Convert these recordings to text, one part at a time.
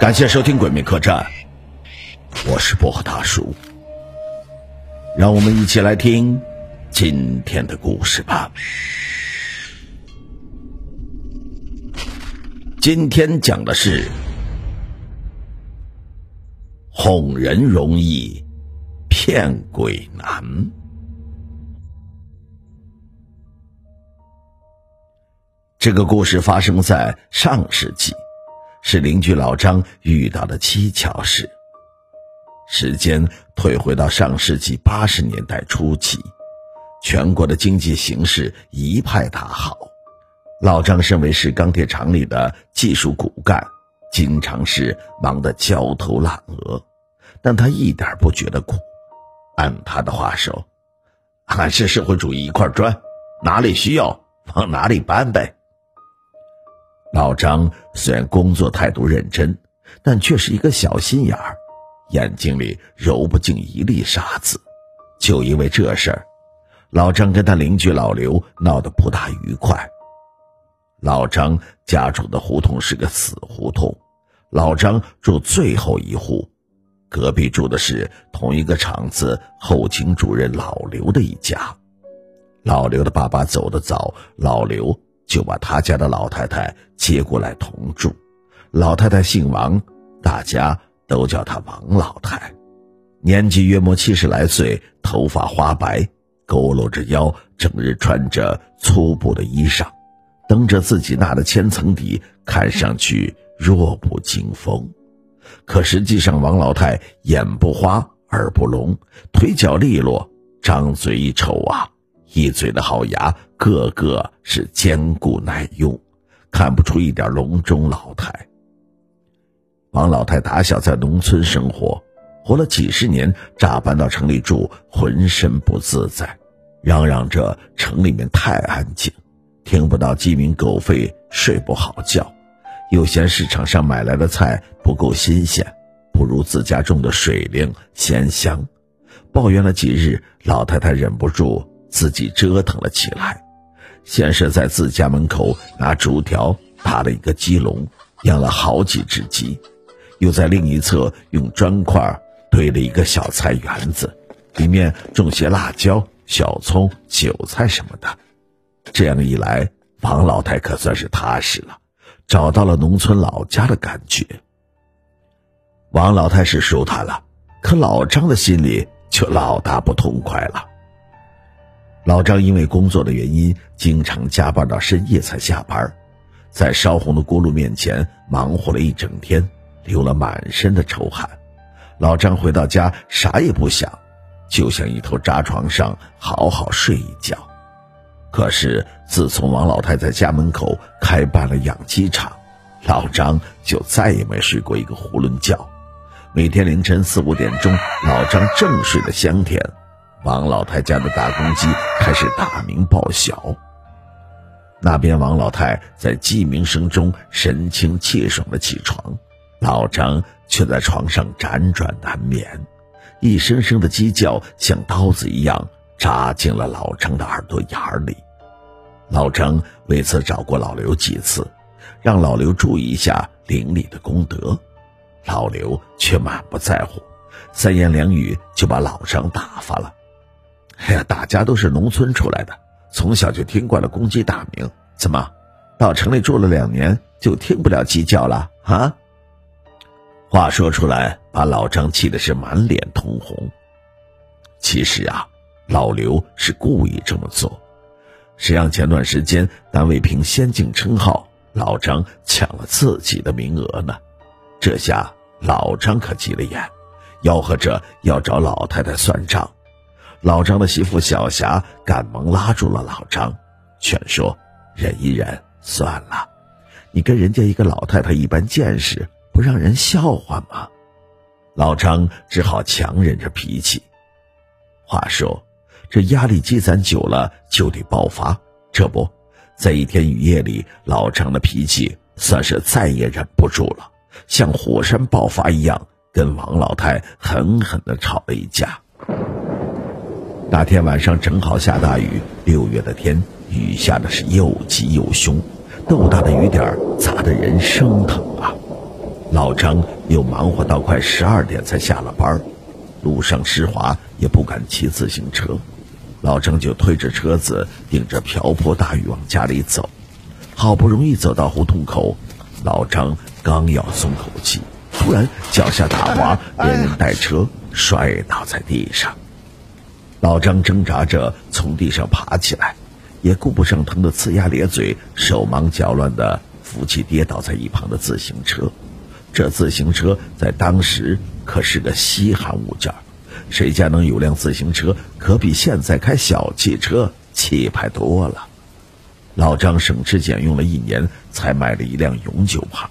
感谢收听《鬼魅客栈》，我是薄荷大叔，让我们一起来听今天的故事吧。今天讲的是哄人容易骗鬼难。这个故事发生在上世纪。是邻居老张遇到的蹊跷事。时间退回到上世纪八十年代初期，全国的经济形势一派大好。老张身为是钢铁厂里的技术骨干，经常是忙得焦头烂额，但他一点不觉得苦。按他的话说：“ 俺是社会主义一块砖，哪里需要往哪里搬呗。”老张虽然工作态度认真，但却是一个小心眼儿，眼睛里揉不进一粒沙子。就因为这事儿，老张跟他邻居老刘闹得不大愉快。老张家住的胡同是个死胡同，老张住最后一户，隔壁住的是同一个厂子后勤主任老刘的一家。老刘的爸爸走得早，老刘。就把他家的老太太接过来同住。老太太姓王，大家都叫她王老太，年纪约莫七十来岁，头发花白，佝偻着腰，整日穿着粗布的衣裳，蹬着自己纳的千层底，看上去弱不禁风。可实际上，王老太眼不花，耳不聋，腿脚利落，张嘴一瞅啊。一嘴的好牙，个个是坚固耐用，看不出一点笼中老态。王老太打小在农村生活，活了几十年，乍搬到城里住，浑身不自在，嚷嚷着城里面太安静，听不到鸡鸣狗吠，睡不好觉，又嫌市场上买来的菜不够新鲜，不如自家种的水灵鲜香，抱怨了几日，老太太忍不住。自己折腾了起来，先是在自家门口拿竹条搭了一个鸡笼，养了好几只鸡，又在另一侧用砖块堆了一个小菜园子，里面种些辣椒、小葱、韭菜什么的。这样一来，王老太可算是踏实了，找到了农村老家的感觉。王老太是舒坦了，可老张的心里就老大不痛快了。老张因为工作的原因，经常加班到深夜才下班，在烧红的锅炉面前忙活了一整天，流了满身的臭汗。老张回到家啥也不想，就想一头扎床上好好睡一觉。可是自从王老太在家门口开办了养鸡场，老张就再也没睡过一个囫囵觉。每天凌晨四五点钟，老张正睡得香甜。王老太家的大公鸡开始大鸣报晓。那边王老太在鸡鸣声中神清气爽的起床，老张却在床上辗转难眠。一声声的鸡叫像刀子一样扎进了老张的耳朵眼里。老张为此找过老刘几次，让老刘注意一下邻里的功德，老刘却满不在乎，三言两语就把老张打发了。哎呀，大家都是农村出来的，从小就听惯了公鸡大鸣，怎么到城里住了两年就听不了鸡叫了啊？话说出来，把老张气的是满脸通红。其实啊，老刘是故意这么做，谁让前段时间单位评先进称号，老张抢了自己的名额呢？这下老张可急了眼，吆喝着要找老太太算账。老张的媳妇小霞赶忙拉住了老张，劝说：“忍一忍，算了。你跟人家一个老太太一般见识，不让人笑话吗？”老张只好强忍着脾气。话说，这压力积攒久了就得爆发。这不在一天雨夜里，老张的脾气算是再也忍不住了，像火山爆发一样，跟王老太狠狠地吵了一架。那天晚上正好下大雨，六月的天，雨下的是又急又凶，豆大的雨点砸得人生疼啊！老张又忙活到快十二点才下了班，路上湿滑也不敢骑自行车，老张就推着车子，顶着瓢泼大雨往家里走。好不容易走到胡同口，老张刚要松口气，突然脚下打滑，连人带车摔倒在地上。老张挣扎着从地上爬起来，也顾不上疼得呲牙咧嘴，手忙脚乱地扶起跌倒在一旁的自行车。这自行车在当时可是个稀罕物件，谁家能有辆自行车，可比现在开小汽车气派多了。老张省吃俭用了一年，才买了一辆永久牌，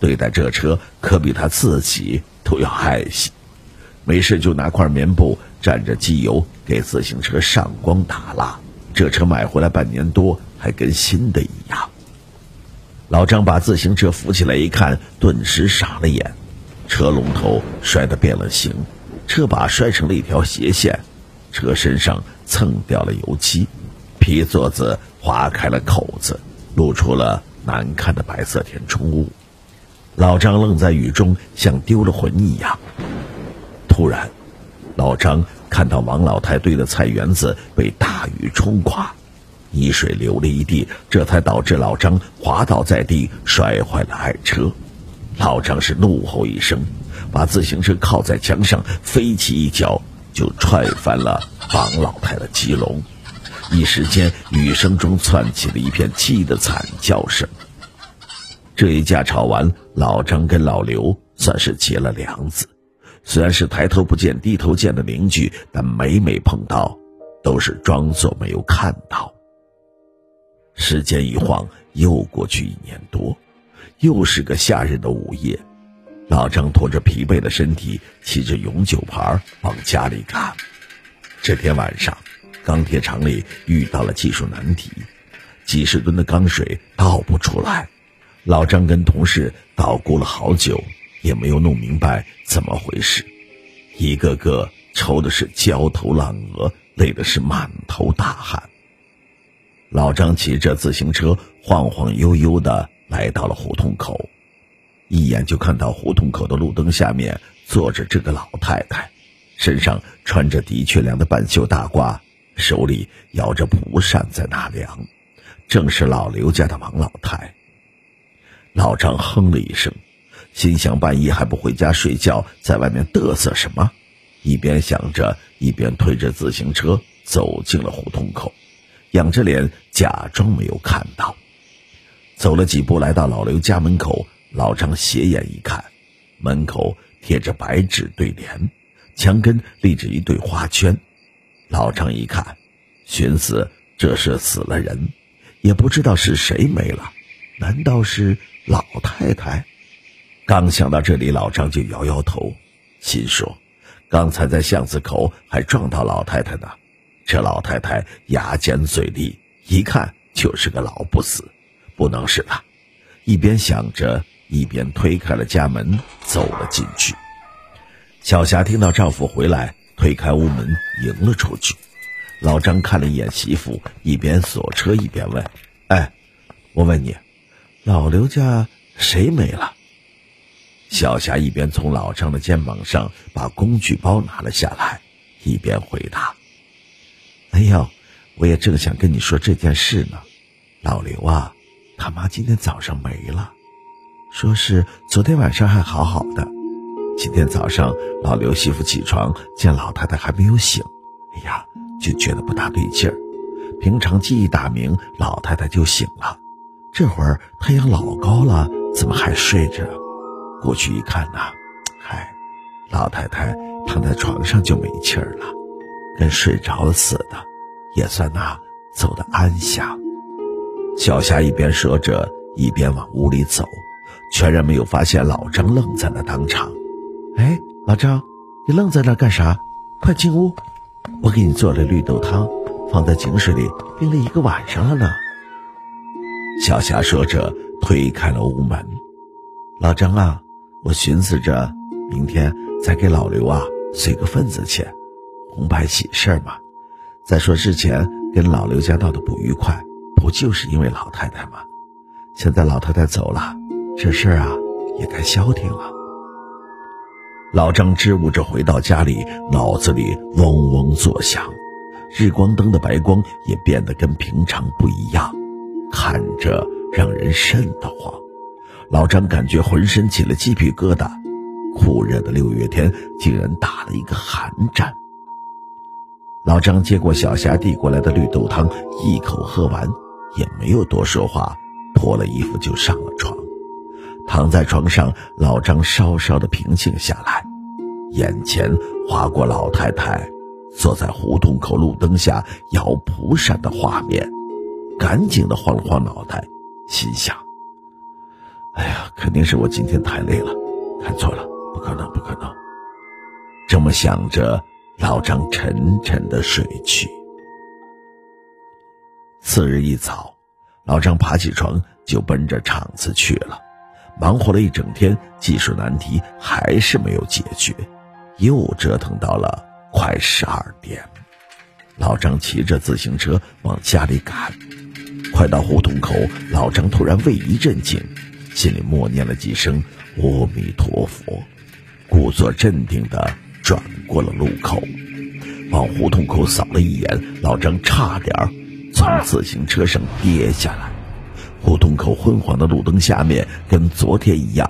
对待这车可比他自己都要爱惜。没事就拿块棉布蘸着机油给自行车上光打蜡，这车买回来半年多，还跟新的一样。老张把自行车扶起来一看，顿时傻了眼，车龙头摔得变了形，车把摔成了一条斜线，车身上蹭掉了油漆，皮座子。划开了口子，露出了难看的白色填充物。老张愣在雨中，像丢了魂一样。突然，老张看到王老太堆的菜园子被大雨冲垮，泥水流了一地，这才导致老张滑倒在地，摔坏了爱车。老张是怒吼一声，把自行车靠在墙上，飞起一脚就踹翻了王老太的鸡笼。一时间，雨声中窜起了一片鸡的惨叫声。这一架吵完，老张跟老刘算是结了梁子。虽然是抬头不见低头见的邻居，但每每碰到，都是装作没有看到。时间一晃，又过去一年多，又是个夏日的午夜，老张拖着疲惫的身体，骑着永久牌往家里赶。这天晚上。钢铁厂里遇到了技术难题，几十吨的钢水倒不出来。老张跟同事捣鼓了好久，也没有弄明白怎么回事，一个个愁的是焦头烂额，累的是满头大汗。老张骑着自行车晃晃悠悠的来到了胡同口，一眼就看到胡同口的路灯下面坐着这个老太太，身上穿着的确凉的半袖大褂。手里摇着蒲扇在纳凉，正是老刘家的王老太。老张哼了一声，心想半夜还不回家睡觉，在外面嘚瑟什么？一边想着，一边推着自行车走进了胡同口，仰着脸假装没有看到。走了几步，来到老刘家门口，老张斜眼一看，门口贴着白纸对联，墙根立着一对花圈。老张一看，寻思这是死了人，也不知道是谁没了，难道是老太太？刚想到这里，老张就摇摇头，心说：刚才在巷子口还撞到老太太呢。这老太太牙尖嘴利，一看就是个老不死，不能是她。一边想着，一边推开了家门，走了进去。小霞听到丈夫回来。推开屋门，迎了出去。老张看了一眼媳妇，一边锁车一边问：“哎，我问你，老刘家谁没了？”小霞一边从老张的肩膀上把工具包拿了下来，一边回答：“哎呦，我也正想跟你说这件事呢。老刘啊，他妈今天早上没了，说是昨天晚上还好好的。”今天早上，老刘媳妇起床见老太太还没有醒，哎呀，就觉得不大对劲儿。平常记忆打鸣，老太太就醒了。这会儿太阳老高了，怎么还睡着？过去一看呐，嗨，老太太躺在床上就没气儿了，跟睡着了似的，也算那走的安详。小霞一边说着，一边往屋里走，全然没有发现老张愣在了当场。哎，老张，你愣在那干啥？快进屋，我给你做了绿豆汤，放在井水里冰了一个晚上了呢。小霞说着，推开了屋门。老张啊，我寻思着明天再给老刘啊随个份子钱，红白喜事嘛。再说之前跟老刘家闹得不愉快，不就是因为老太太吗？现在老太太走了，这事儿啊也该消停了。老张支吾着回到家里，脑子里嗡嗡作响，日光灯的白光也变得跟平常不一样，看着让人瘆得慌。老张感觉浑身起了鸡皮疙瘩，酷热的六月天竟然打了一个寒战。老张接过小霞递过来的绿豆汤，一口喝完，也没有多说话，脱了衣服就上了床。躺在床上，老张稍稍的平静下来，眼前划过老太太坐在胡同口路灯下摇蒲扇的画面，赶紧的晃了晃脑袋，心想。哎呀，肯定是我今天太累了，看错了，不可能，不可能。这么想着，老张沉沉的睡去。次日一早，老张爬起床就奔着厂子去了，忙活了一整天，技术难题还是没有解决，又折腾到了快十二点。老张骑着自行车往家里赶，快到胡同口，老张突然胃一阵紧。心里默念了几声“阿弥陀佛”，故作镇定地转过了路口，往胡同口扫了一眼，老张差点从自行车上跌下来。胡同口昏黄的路灯下面，跟昨天一样，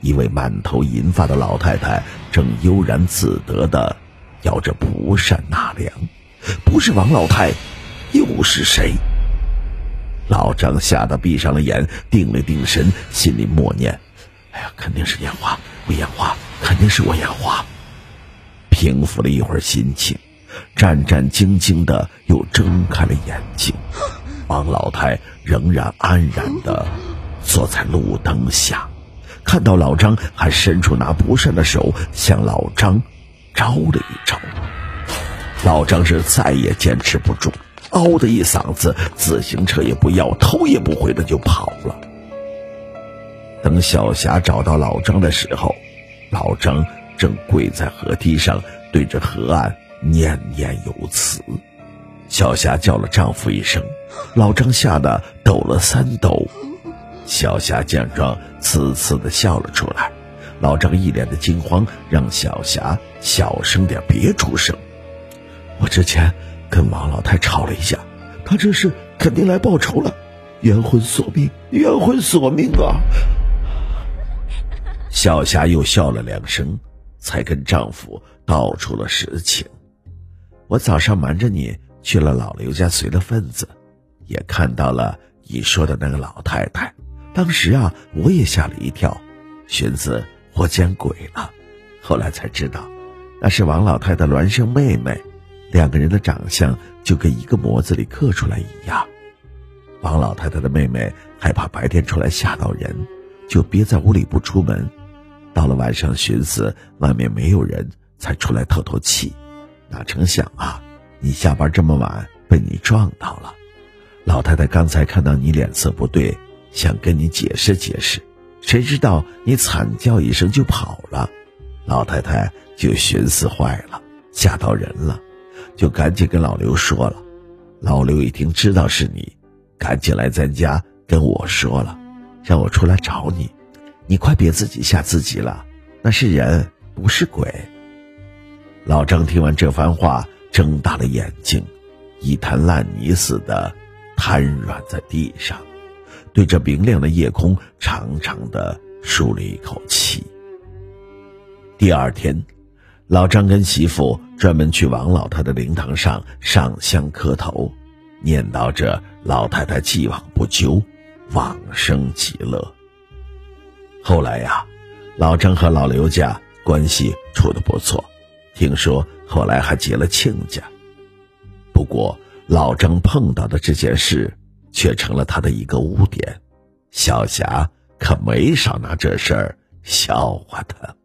一位满头银发的老太太正悠然自得地摇着蒲扇纳凉。不是王老太，又是谁？老张吓得闭上了眼，定了定神，心里默念：“哎呀，肯定是眼花，我眼花，肯定是我眼花。”平复了一会儿心情，战战兢兢的又睁开了眼睛。王老太仍然安然的坐在路灯下，看到老张，还伸出拿蒲扇的手向老张招了一招。老张是再也坚持不住。嗷的一嗓子，自行车也不要，头也不回的就跑了。等小霞找到老张的时候，老张正跪在河堤上，对着河岸念念有词。小霞叫了丈夫一声，老张吓得抖了三抖。小霞见状，呲呲的笑了出来。老张一脸的惊慌，让小霞小声点，别出声。我之前。跟王老太吵了一架，她这是肯定来报仇了，冤魂索命，冤魂索命啊！小霞又笑了两声，才跟丈夫道出了实情。我早上瞒着你去了老刘家随了份子，也看到了你说的那个老太太。当时啊，我也吓了一跳，寻思我见鬼了。后来才知道，那是王老太的孪生妹妹。两个人的长相就跟一个模子里刻出来一样。王老太太的妹妹害怕白天出来吓到人，就憋在屋里不出门。到了晚上，寻思外面没有人，才出来透透气。哪成想啊，你下班这么晚，被你撞到了。老太太刚才看到你脸色不对，想跟你解释解释，谁知道你惨叫一声就跑了。老太太就寻思坏了，吓到人了。就赶紧跟老刘说了，老刘一听知道是你，赶紧来咱家跟我说了，让我出来找你。你快别自己吓自己了，那是人不是鬼。老张听完这番话，睁大了眼睛，一滩烂泥似的瘫软在地上，对着明亮的夜空长长的舒了一口气。第二天。老张跟媳妇专门去王老太的灵堂上上香磕头，念叨着老太太既往不咎，往生极乐。后来呀，老张和老刘家关系处得不错，听说后来还结了亲家。不过老张碰到的这件事，却成了他的一个污点，小霞可没少拿这事儿笑话他。